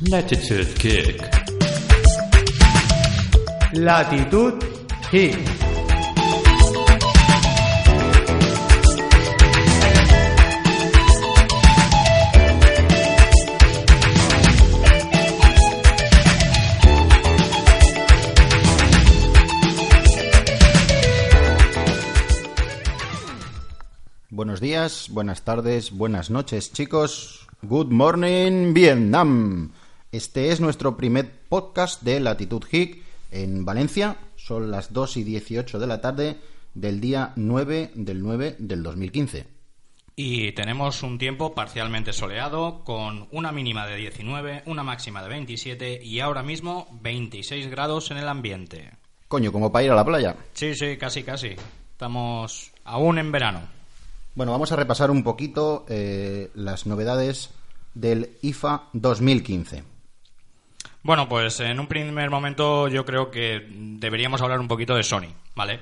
Latitude Kick. Latitud Kick. Buenos días, buenas tardes, buenas noches, chicos. Good morning, Vietnam. Este es nuestro primer podcast de Latitud Hic en Valencia. Son las 2 y 18 de la tarde del día 9 del 9 del 2015. Y tenemos un tiempo parcialmente soleado, con una mínima de 19, una máxima de 27 y ahora mismo 26 grados en el ambiente. Coño, como para ir a la playa. Sí, sí, casi, casi. Estamos aún en verano. Bueno, vamos a repasar un poquito eh, las novedades del IFA 2015. Bueno, pues en un primer momento yo creo que deberíamos hablar un poquito de Sony, ¿vale?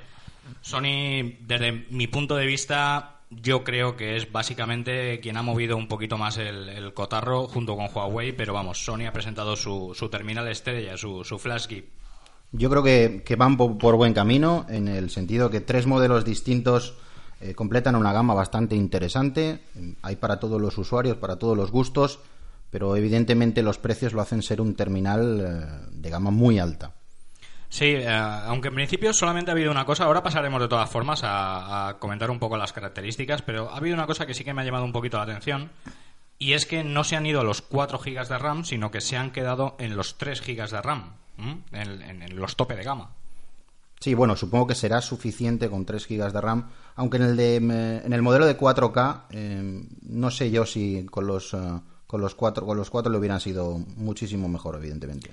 Sony, desde mi punto de vista, yo creo que es básicamente quien ha movido un poquito más el, cotarro junto con Huawei, pero vamos, Sony ha presentado su, su terminal estrella, su, su Flash Gift. Yo creo que, que van por, por buen camino en el sentido que tres modelos distintos eh, completan una gama bastante interesante. Hay para todos los usuarios, para todos los gustos, pero evidentemente los precios lo hacen ser un terminal eh, de gama muy alta. Sí, eh, aunque en principio solamente ha habido una cosa, ahora pasaremos de todas formas a, a comentar un poco las características, pero ha habido una cosa que sí que me ha llamado un poquito la atención, y es que no se han ido a los 4 GB de RAM, sino que se han quedado en los 3 GB de RAM, en, en- en los tope de gama. Sí, bueno, supongo que será suficiente con 3 GB de RAM, aunque en el, de, en el modelo de 4K eh, no sé yo si con los, con, los 4, con los 4 le hubieran sido muchísimo mejor, evidentemente.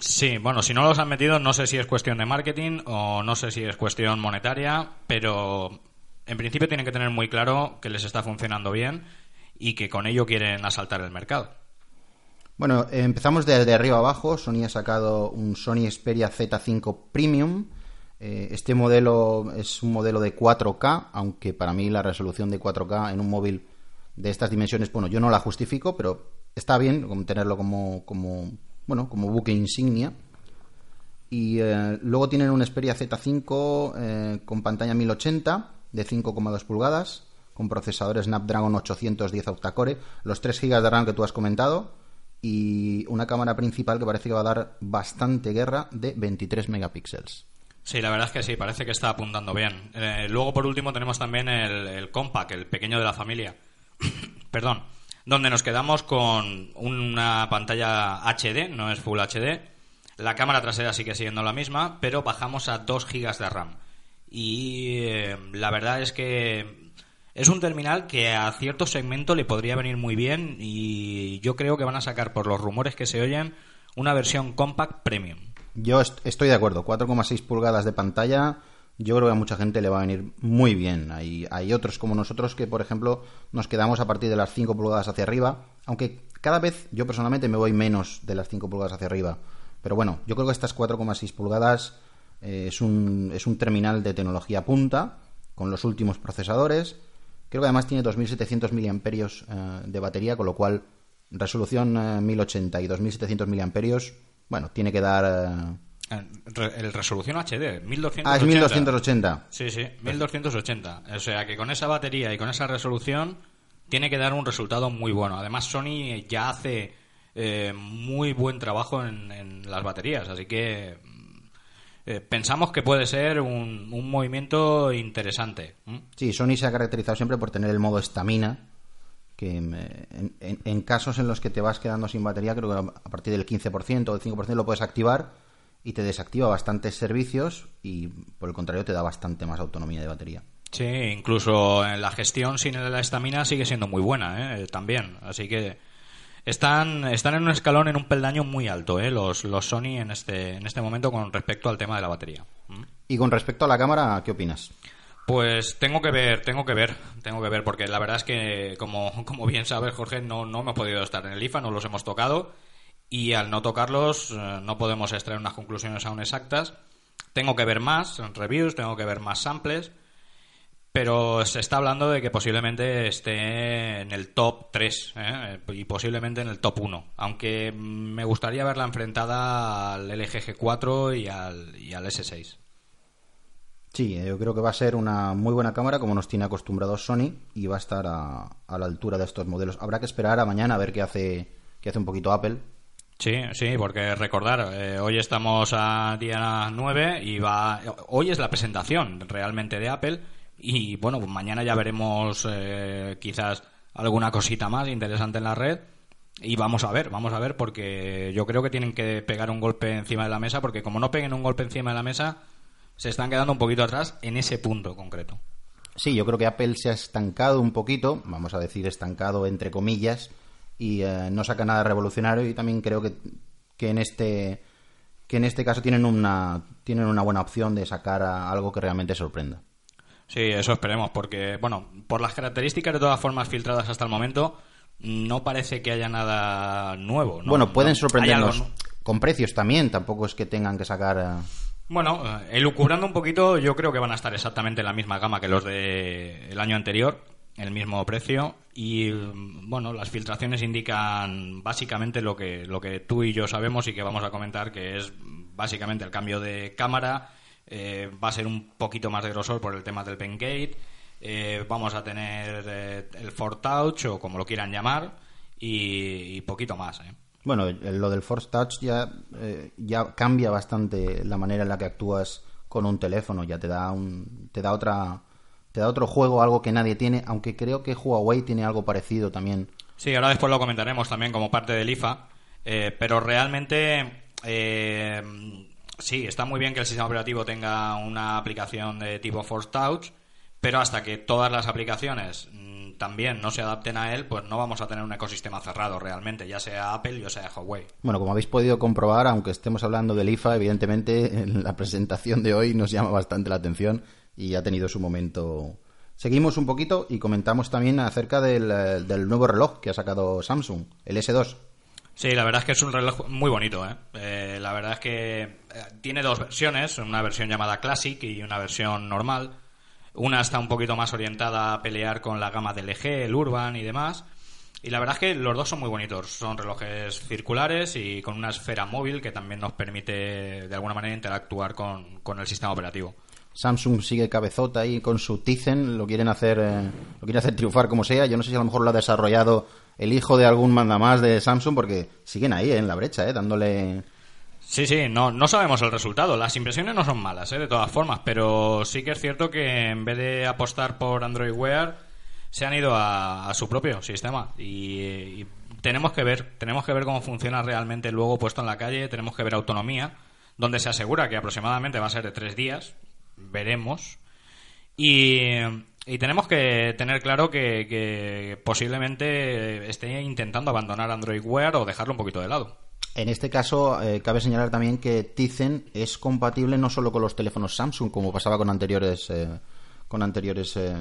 Sí, bueno, si no los han metido, no sé si es cuestión de marketing o no sé si es cuestión monetaria, pero en principio tienen que tener muy claro que les está funcionando bien y que con ello quieren asaltar el mercado. Bueno, empezamos de, de arriba abajo. Sony ha sacado un Sony Xperia Z5 Premium. Eh, este modelo es un modelo de 4K, aunque para mí la resolución de 4K en un móvil de estas dimensiones, bueno, yo no la justifico, pero está bien tenerlo como, como bueno, como buque insignia. Y eh, luego tienen un Xperia Z5 eh, con pantalla 1080 de 5,2 pulgadas, con procesador Snapdragon 810 octa-core, los 3 GB de RAM que tú has comentado y una cámara principal que parece que va a dar bastante guerra de 23 megapíxeles. Sí, la verdad es que sí, parece que está apuntando bien. Eh, luego, por último, tenemos también el Compact, el pequeño de la familia. Perdón. Donde nos quedamos con una pantalla HD, no es Full HD. La cámara trasera sigue siendo la misma, pero bajamos a 2 GB de RAM. Y eh, la verdad es que es un terminal que a cierto segmento le podría venir muy bien y yo creo que van a sacar, por los rumores que se oyen, una versión Compact Premium. Yo est- estoy de acuerdo, 4,6 pulgadas de pantalla, yo creo que a mucha gente le va a venir muy bien. Hay, otros como nosotros que, por ejemplo, nos quedamos a partir de las 5 pulgadas hacia arriba, aunque cada vez yo personalmente me voy menos de las 5 pulgadas hacia arriba. Pero bueno, yo creo que estas 4,6 pulgadas eh, es, un, es un terminal de tecnología punta, con los últimos procesadores. Creo que además tiene 2700 miliamperios eh, de batería, con lo cual resolución eh, 1080 y 2700 miliamperios, bueno, tiene que dar... El, re- el resolución HD, 1280. Ah, es 1280. Sí, sí, 1280. O sea que con esa batería y con esa resolución tiene que dar un resultado muy bueno. Además, Sony ya hace eh, muy buen trabajo en, en las baterías, así que mm, eh, pensamos que puede ser un, un movimiento interesante. Sí, Sony se ha caracterizado siempre por tener el modo estamina, que eh, en, en- en casos en los que te vas quedando sin batería, creo que a partir del 15% o del 5% lo puedes activar y te desactiva bastantes servicios y por el contrario te da bastante más autonomía de batería. Sí, incluso en la gestión sin la estamina sigue siendo muy buena, ¿eh? también. Así que están, están en un escalón, en un peldaño muy alto, ¿eh? los, los Sony en este, en este momento con respecto al tema de la batería. ¿Mm? Y con respecto a la cámara, ¿qué opinas? Pues tengo que ver, tengo que ver, tengo que ver, porque la verdad es que, como, como bien sabes, Jorge, no, no hemos podido estar en el IFA, no los hemos tocado, y al no tocarlos eh, no podemos extraer unas conclusiones aún exactas. Tengo que ver más reviews, tengo que ver más samples, pero se está hablando de que posiblemente esté en el top 3 ¿eh? y posiblemente en el top 1, aunque me gustaría verla enfrentada al LG G4 y al, y al S6. Sí, eh, yo creo que va a ser una muy buena cámara como nos tiene acostumbrados Sony y va a estar a, a la altura de estos modelos. Habrá que esperar a mañana a ver qué hace, qué hace un poquito Apple. Sí, sí, porque recordar, eh, hoy estamos a día 9 y va, hoy es la presentación realmente de Apple y bueno, pues mañana ya veremos eh, quizás alguna cosita más interesante en la red y vamos a ver, vamos a ver porque yo creo que tienen que pegar un golpe encima de la mesa porque como no peguen un golpe encima de la mesa se están quedando un poquito atrás en ese punto concreto. Sí, yo creo que Apple se ha estancado un poquito, vamos a decir estancado entre comillas, y eh, no saca nada revolucionario y también creo que, que en este que en este caso tienen una tienen una buena opción de sacar a algo que realmente sorprenda. Sí, eso esperemos, porque, bueno, por las características de todas formas filtradas hasta el momento, no parece que haya nada nuevo. ¿no? bueno, pueden No, sorprendernos hay algo, ¿no? con precios también, tampoco es que tengan que sacar... eh, Bueno, eh, elucubrando un poquito, yo creo que van a estar exactamente en la misma gama que los del año anterior, el mismo precio y bueno, las filtraciones indican básicamente lo que lo que tú y yo sabemos y que vamos a comentar, que es básicamente el cambio de cámara, eh, va a ser un poquito más de grosor por el tema del pen gate, eh, vamos a tener eh, el Ford Touch o como lo quieran llamar y, y poquito más. Bueno, lo del Force Touch ya, ya cambia bastante la manera en la que actúas con un teléfono, ya te da un, te da otra te da otro juego, algo que nadie tiene, aunque creo que Huawei tiene algo parecido también. Sí, ahora después lo comentaremos también como parte del IFA, eh, pero realmente eh, sí, está muy bien que el sistema operativo tenga una aplicación de tipo Force Touch, pero hasta que todas las aplicaciones mm, también no se adapten a él, pues no vamos a tener un ecosistema cerrado realmente, ya sea Apple o sea Huawei. Bueno, como habéis podido comprobar, aunque estemos hablando del IFA, evidentemente en la presentación de hoy nos llama bastante la atención y ha tenido su momento. Seguimos un poquito y comentamos también acerca del, eh, del nuevo reloj que ha sacado Samsung, el S2. Sí, la verdad es que es un reloj muy bonito. ¿eh? Eh, la verdad es que eh, tiene dos versiones, una versión llamada Classic y una versión normal. Una está un poquito más orientada a pelear con la gama del LG, el Urban y demás. Y la verdad es que los dos son muy bonitos. Son relojes circulares y con una esfera móvil que también nos permite de alguna manera interactuar con, con el sistema operativo. Samsung sigue cabezota ahí con su Tizen, lo quieren hacer, eh, lo quieren hacer triunfar como sea. Yo no sé si a lo mejor lo ha desarrollado el hijo de algún mandamás de Samsung, porque siguen ahí eh, en la brecha, eh, dándole. Sí, sí, no, no sabemos el resultado. Las impresiones no son malas, ¿eh? de todas formas, pero sí que es cierto que en vez de apostar por Android Wear, se han ido a, su propio sistema. Y, y tenemos que ver, tenemos que ver cómo funciona realmente luego puesto en la calle, tenemos que ver autonomía, donde se asegura que aproximadamente va a ser de tres días, veremos. Y, y tenemos que tener claro que, que posiblemente esté intentando abandonar Android Wear o dejarlo un poquito de lado. En este caso, eh, cabe señalar también que Tizen es compatible no solo con los teléfonos Samsung, como pasaba con anteriores, eh, con anteriores eh,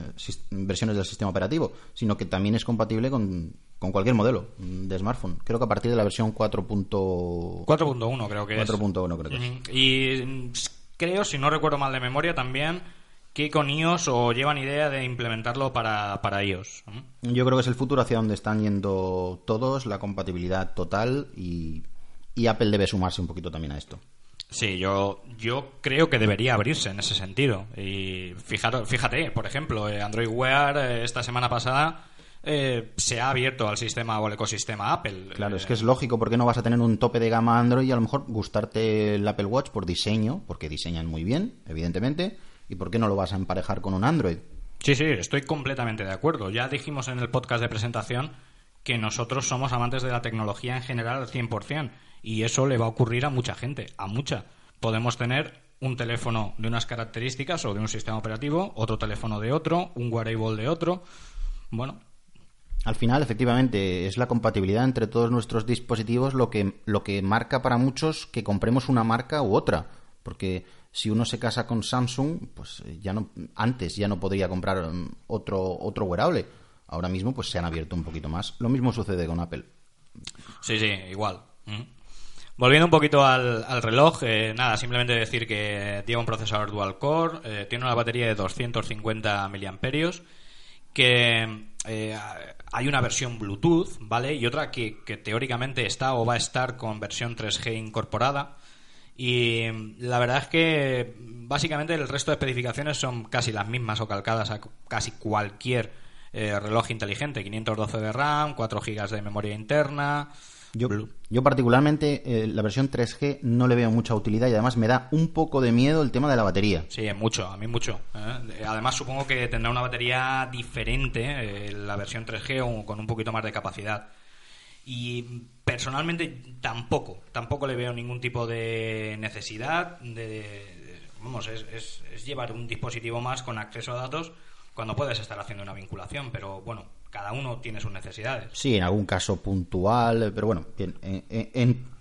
versiones del sistema operativo, sino que también es compatible con, con cualquier modelo de smartphone. Creo que a partir de la versión 4.1 4.1 creo que es. 4.1 creo que es. Y mm, creo, si no recuerdo mal de memoria, también que con iOS o llevan idea de implementarlo para, para iOS. Yo creo que es el futuro hacia donde están yendo todos, la compatibilidad total y, y Apple debe sumarse un poquito también a esto. Sí, yo, yo creo que debería abrirse en ese sentido. Y fijaros, fíjate, por ejemplo, eh, Android Wear eh, esta semana pasada eh, se ha abierto al sistema o al ecosistema Apple. Claro, Eh, es que es lógico, porque no vas a tener un tope de gama Android y a lo mejor gustarte el Apple Watch por diseño, porque diseñan muy bien, evidentemente, y por qué no lo vas a emparejar con un Android. Sí, sí, estoy completamente de acuerdo. Ya dijimos en el podcast de presentación que nosotros somos amantes de la tecnología en general al 100%. Y eso le va a ocurrir a mucha gente, a mucha. Podemos tener un teléfono de unas características o de un sistema operativo, otro teléfono de otro, un wearable de otro. Bueno, Al final, efectivamente, es la compatibilidad entre todos nuestros dispositivos lo que, lo que marca para muchos que compremos una marca u otra. Porque si uno se casa con Samsung, pues eh, ya no, antes ya no podría comprar mm, otro, otro wearable. Ahora mismo, pues se han abierto un poquito más. Lo mismo sucede con Apple. Sí, sí, igual. Mm. Volviendo un poquito al, al reloj, eh, nada, simplemente decir que lleva un procesador dual core, eh, tiene una batería de 250 miliamperios, que eh, hay una versión Bluetooth, ¿vale? Y otra que, teóricamente está o va a estar con versión 3G incorporada. Y mm, la verdad es que básicamente el resto de especificaciones son casi las mismas o calcadas a casi cualquier eh, reloj inteligente. 512 de RAM, 4 GB de memoria interna. Yo, yo particularmente eh, la versión 3G no le veo mucha utilidad y además me da un poco de miedo el tema de la batería. Sí, es mucho, a mí mucho. ¿eh? Además, supongo que tendrá una batería diferente, eh, la versión 3G o con un poquito más de capacidad. Y personalmente tampoco, tampoco le veo ningún tipo de necesidad de... de- vamos, es, es- es llevar un dispositivo más con acceso a datos cuando puedes estar haciendo una vinculación, pero bueno, cada uno tiene sus necesidades. Sí, en algún caso puntual, pero bueno, bien. en- en-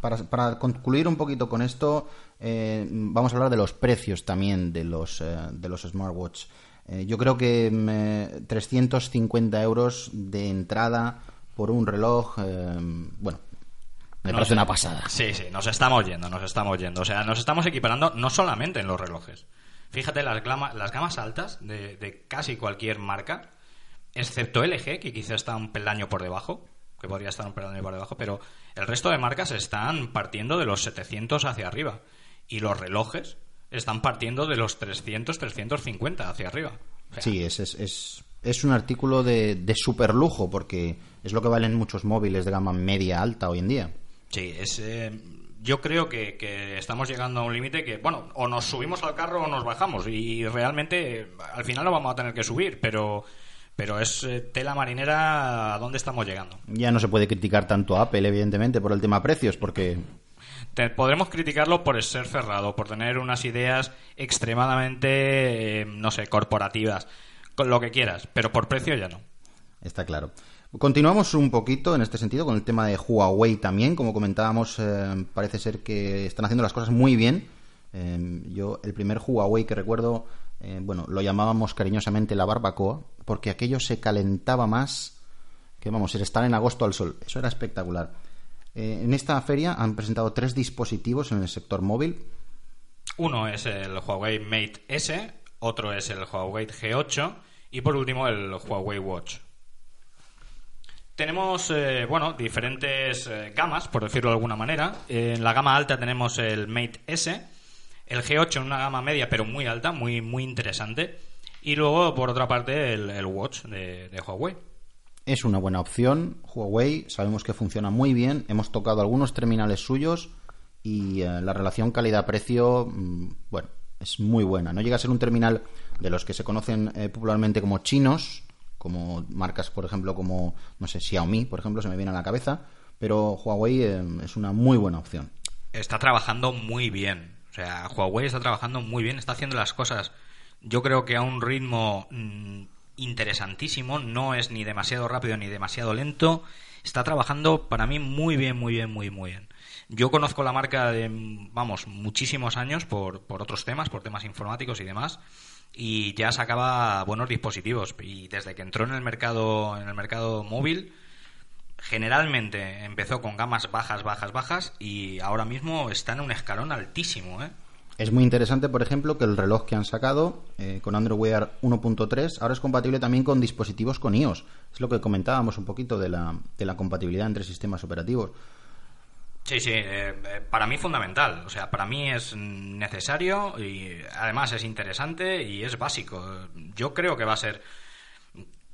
para, para concluir un poquito con esto, eh, vamos a hablar de los precios también de los, eh, de los smartwatch. Eh, yo creo que mm, eh, 350 euros de entrada por un reloj, bueno, me parece una pasada. Sí, sí, nos estamos yendo, nos estamos yendo. O sea, nos estamos equiparando no solamente en los relojes. Fíjate, las, glama- las gamas altas de, de casi cualquier marca, excepto LG, que quizá está un peldaño por debajo, que podría estar un peldaño por debajo, pero el resto de marcas están partiendo de los 700 hacia arriba. Y los relojes están partiendo de los 300, 350 hacia arriba. O sea, Sí, es, es, es, es un artículo de, de super lujo porque es lo que valen muchos móviles de gama media alta hoy en día. Sí, es, eh, yo creo que, que estamos llegando a un límite que, bueno, o nos subimos al carro o nos bajamos. Y realmente eh, al final lo vamos a tener que subir, pero, pero es eh, tela marinera a dónde estamos llegando. Ya no se puede criticar tanto a Apple, evidentemente, por el tema precios, porque Te- podremos criticarlo por ser cerrado, por tener unas ideas extremadamente, eh, no sé, corporativas, con lo que quieras, pero por precio ya no. está claro. Continuamos un poquito en este sentido con el tema de Huawei también. Como comentábamos, eh, parece ser que están haciendo las cosas muy bien. Eh, yo, el primer Huawei que recuerdo, eh, bueno, lo llamábamos cariñosamente la barbacoa, porque aquello se calentaba más que, vamos, el estar en agosto al sol. Eso era espectacular. Eh, en esta feria han presentado tres dispositivos en el sector móvil. Uno es el Huawei Mate S, otro es el Huawei G8 y por último el Huawei Watch. Tenemos, eh, bueno, diferentes gamas, por decirlo de alguna manera. En la gama alta tenemos el Mate S, el G8 en una gama media pero muy alta, muy, muy interesante. Y luego, por otra parte, el, el Watch de, de Huawei. Es una buena opción. Huawei, sabemos que funciona muy bien. Hemos tocado algunos terminales suyos y eh, la relación calidad-precio, mm, bueno, es muy buena. No llega a ser un terminal de los que se conocen eh, popularmente como chinos, como marcas, por ejemplo, como, no sé, Xiaomi, por ejemplo, se me viene a la cabeza, pero Huawei eh, es una muy buena opción. está trabajando muy bien. Sea, Huawei está trabajando muy bien, está haciendo las cosas, yo creo que a un ritmo mm, interesantísimo, no es ni demasiado rápido ni demasiado lento, está trabajando para mí muy bien, muy bien, muy, muy bien. Yo conozco la marca de, vamos, muchísimos años por, por otros temas, por temas informáticos y demás, y ya sacaba buenos dispositivos. Y desde que entró en el mercado, en el mercado móvil, generalmente empezó con gamas bajas, bajas, bajas y ahora mismo está en un escalón altísimo, ¿eh? Es muy interesante, por ejemplo, que el reloj que han sacado eh, con Android Wear 1.3 ahora es compatible también con dispositivos con iOS. Es lo que comentábamos un poquito de la, de la compatibilidad entre sistemas operativos. Sí, sí, eh, eh, para mí fundamental. O sea, para mí es necesario y además es interesante y es básico. Yo creo que va a ser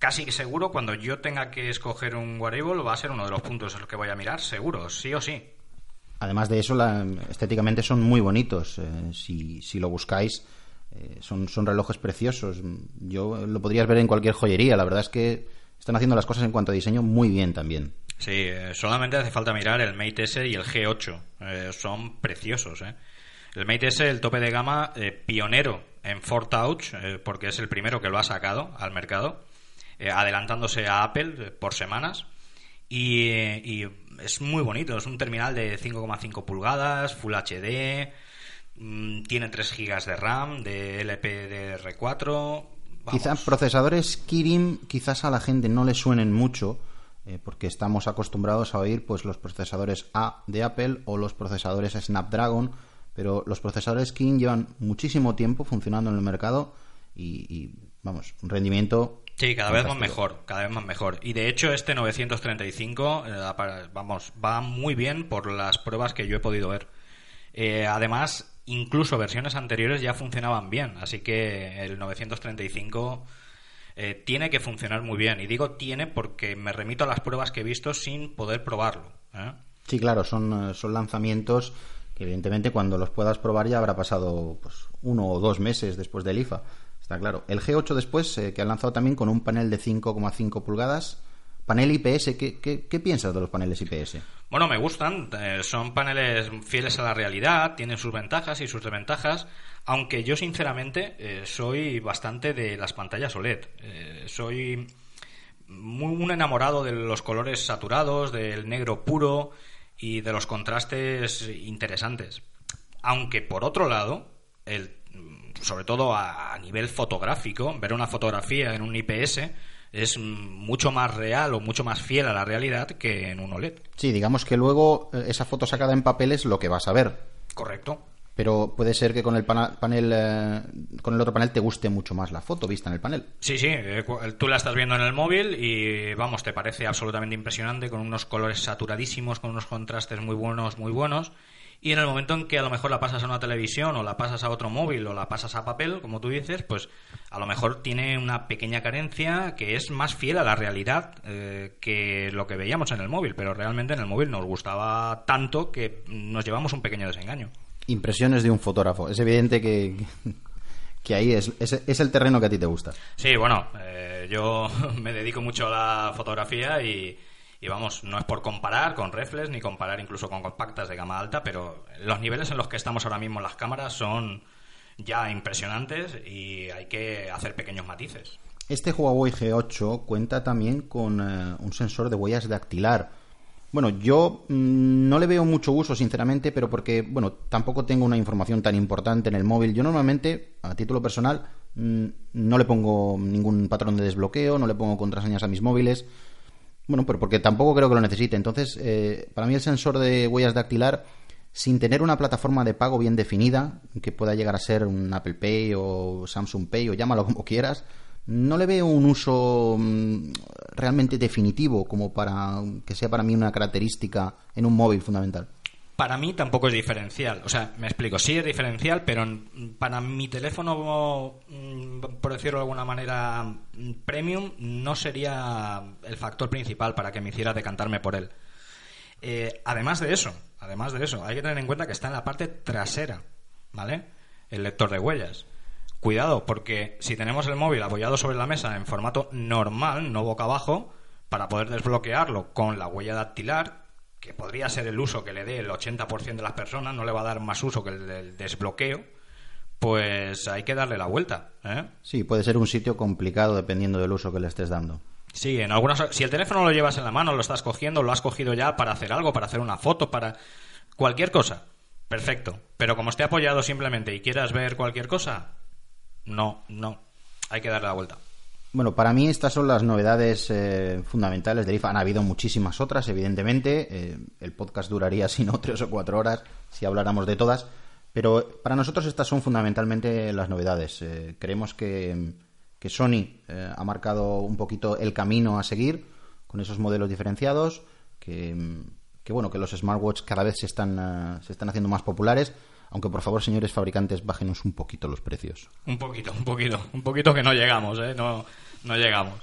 casi seguro cuando yo tenga que escoger un wearable va a ser uno de los puntos en los que voy a mirar, seguro, sí o sí. Además de eso, la- estéticamente son muy bonitos. eh, si, si lo buscáis, eh, son, son relojes preciosos. Yo lo podrías ver en cualquier joyería. La verdad es que están haciendo las cosas en cuanto a diseño muy bien también. Sí, eh, solamente hace falta mirar el Mate S y el G8. Eh, son preciosos, ¿eh? El Mate S, el tope de gama pionero en 4Touch, eh, porque es el primero que lo ha sacado al mercado, eh, adelantándose a Apple eh, por semanas. Y, eh, y es muy bonito, es un terminal de 5,5 pulgadas, Full HD, mm, tiene 3 GB de RAM, de LPDR4. vamos. Quizás procesadores Kirin quizás a la gente no le suenen mucho eh, porque estamos acostumbrados a oír pues los procesadores A de Apple o los procesadores Snapdragon, pero los procesadores Kirin llevan muchísimo tiempo funcionando en el mercado y, y, vamos, un rendimiento Sí, cada vez más mejor, cada vez más mejor. Y de hecho este 935, eh, vamos, va muy bien por las pruebas que yo he podido ver. Eh, además, incluso versiones anteriores ya funcionaban bien, así que el 935 eh, tiene que funcionar muy bien. Y digo tiene porque me remito a las pruebas que he visto sin poder probarlo. ¿eh? Sí, claro, son, eh, son lanzamientos que evidentemente cuando los puedas probar ya habrá pasado pues, uno o dos meses después del IFA. Está claro. El G8 después, eh, que han lanzado también con un panel de 5,5 pulgadas. Panel IPS, ¿qué, qué, qué piensas de los paneles IPS? Bueno, me gustan. eh, son paneles fieles a la realidad, tienen sus ventajas y sus desventajas. Aunque yo, sinceramente, eh, soy bastante de las pantallas OLED. Soy muy, un enamorado de los colores saturados, del negro puro y de los contrastes interesantes. Aunque, por otro lado, el, sobre todo a, a nivel fotográfico, ver una fotografía en un IPS es mucho más real o mucho más fiel a la realidad que en un OLED. Sí, digamos que luego eh, esa foto sacada en papel es lo que vas a ver. Correcto. Pero puede ser que con el panel, eh, con el otro panel te guste mucho más la foto vista en el panel. Sí, sí, eh, tú la estás viendo en el móvil y vamos, te parece absolutamente impresionante con unos colores saturadísimos, con unos contrastes muy buenos, muy buenos. Y en el momento en que a lo mejor la pasas a una televisión o la pasas a otro móvil o la pasas a papel, como tú dices, pues a lo mejor tiene una pequeña carencia que es más fiel a la realidad eh, que lo que veíamos en el móvil. Pero realmente en el móvil nos gustaba tanto que nos llevamos un pequeño desengaño. Impresiones de un fotógrafo. Es evidente que, que ahí es, es, es el terreno que a ti te gusta. Sí, bueno, eh, yo me dedico mucho a la fotografía y, y vamos, no es por comparar con reflex ni comparar incluso con compactas de gama alta, pero los niveles en los que estamos ahora mismo las cámaras son ya impresionantes y hay que hacer pequeños matices. Este Huawei G8 cuenta también con eh, un sensor de huellas dactilar. Bueno, yo mm, no le veo mucho uso, sinceramente, pero porque, bueno, tampoco tengo una información tan importante en el móvil. Yo normalmente, a título personal, mm, no le pongo ningún patrón de desbloqueo, no le pongo contraseñas a mis móviles. Bueno, pero porque tampoco creo que lo necesite. Entonces, eh, para mí el sensor de huellas dactilar, sin tener una plataforma de pago bien definida, que pueda llegar a ser un Apple Pay o Samsung Pay o llámalo como quieras, no le veo un uso mm, realmente definitivo como para que sea para mí una característica en un móvil fundamental. Para mí tampoco es diferencial. O sea, me explico, sí es diferencial, pero para mi teléfono, mm, por decirlo de alguna manera, mm, premium, no sería el factor principal para que me hiciera decantarme por él. Eh, además de eso, además de eso, hay que tener en cuenta que está en la parte trasera, ¿vale? El lector de huellas. Cuidado, porque si tenemos el móvil apoyado sobre la mesa en formato normal, no boca abajo, para poder desbloquearlo con la huella dactilar, que podría ser el uso que le dé el 80% de las personas, no le va a dar más uso que el del desbloqueo, pues hay que darle la vuelta. ¿eh? Sí, puede ser un sitio complicado dependiendo del uso que le estés dando. Sí, en algunas. Si el teléfono lo llevas en la mano, lo estás cogiendo, lo has cogido ya para hacer algo, para hacer una foto, para cualquier cosa. Perfecto. Pero como esté apoyado simplemente y quieras ver cualquier cosa, no, no. Hay que darle la vuelta. Bueno, para mí estas son las novedades eh, fundamentales del IFA. Han habido muchísimas otras, evidentemente. Eh, el podcast duraría, si no, tres o cuatro horas si habláramos de todas. Pero para nosotros estas son fundamentalmente las novedades. Eh, creemos que, que Sony ha marcado un poquito el camino a seguir con esos modelos diferenciados, que, bueno, que los smartwatch cada vez se están, eh, se están haciendo más populares. Aunque por favor, señores fabricantes, bájenos un poquito los precios. Un poquito, un poquito. Un poquito que no llegamos, ¿eh? No, no llegamos.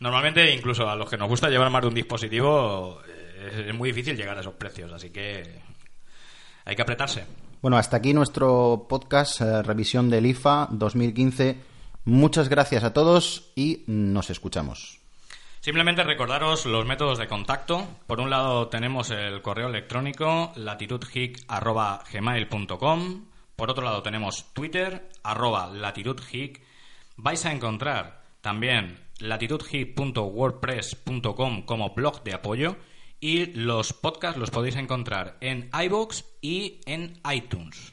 Normalmente, incluso a los que nos gusta llevar más de un dispositivo, eh, es muy difícil llegar a esos precios. Así que hay que apretarse. Bueno, hasta aquí nuestro podcast, eh, revisión del IFA 2015. Muchas gracias a todos y nos escuchamos. Simplemente recordaros los métodos de contacto. Por un lado tenemos el correo electrónico latitudhic.gmail.com Por otro lado tenemos Twitter, latitudgeek. Vais a encontrar también latitudgeek.wordpress.com como blog de apoyo y los podcasts los podéis encontrar en iBox y en iTunes.